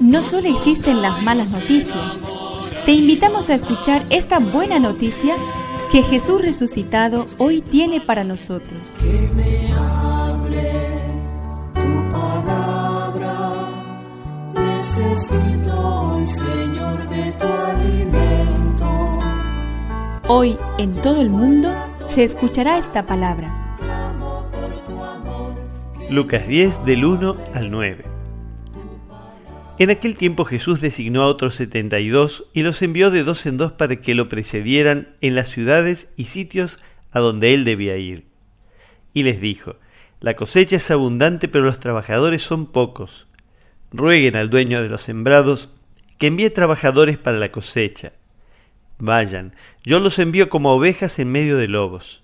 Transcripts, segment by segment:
No solo existen las malas noticias, te invitamos a escuchar esta buena noticia que Jesús resucitado hoy tiene para nosotros. Que me hable tu palabra, necesito hoy, Señor, de tu alimento. Hoy en todo el mundo se escuchará esta palabra. Lucas 10 del 1 al 9. En aquel tiempo Jesús designó a otros setenta y dos y los envió de dos en dos para que lo precedieran en las ciudades y sitios a donde él debía ir. Y les dijo, La cosecha es abundante, pero los trabajadores son pocos. Rueguen al dueño de los sembrados que envíe trabajadores para la cosecha. Vayan, yo los envío como ovejas en medio de lobos.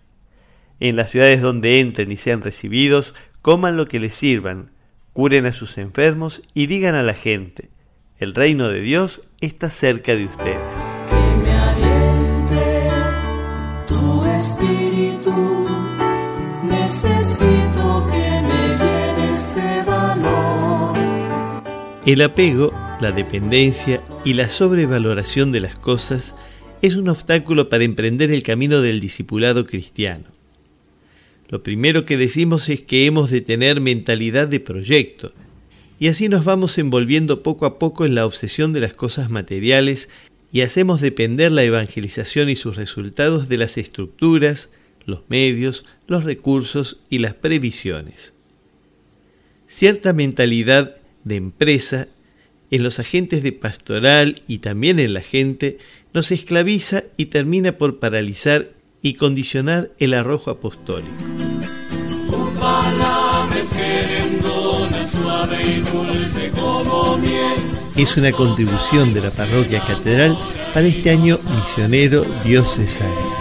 En las ciudades donde entren y sean recibidos, coman lo que les sirvan, curen a sus enfermos y digan a la gente, el reino de Dios está cerca de ustedes. Que me aliente tu espíritu, necesito que me este valor. El apego, la dependencia y la sobrevaloración de las cosas es un obstáculo para emprender el camino del discipulado cristiano. Lo primero que decimos es que hemos de tener mentalidad de proyecto, y así nos vamos envolviendo poco a poco en la obsesión de las cosas materiales y hacemos depender la evangelización y sus resultados de las estructuras, los medios, los recursos y las previsiones. Cierta mentalidad de empresa en los agentes de pastoral y también en la gente nos esclaviza y termina por paralizar y condicionar el arrojo apostólico. Es una contribución de la parroquia catedral para este año misionero diocesano.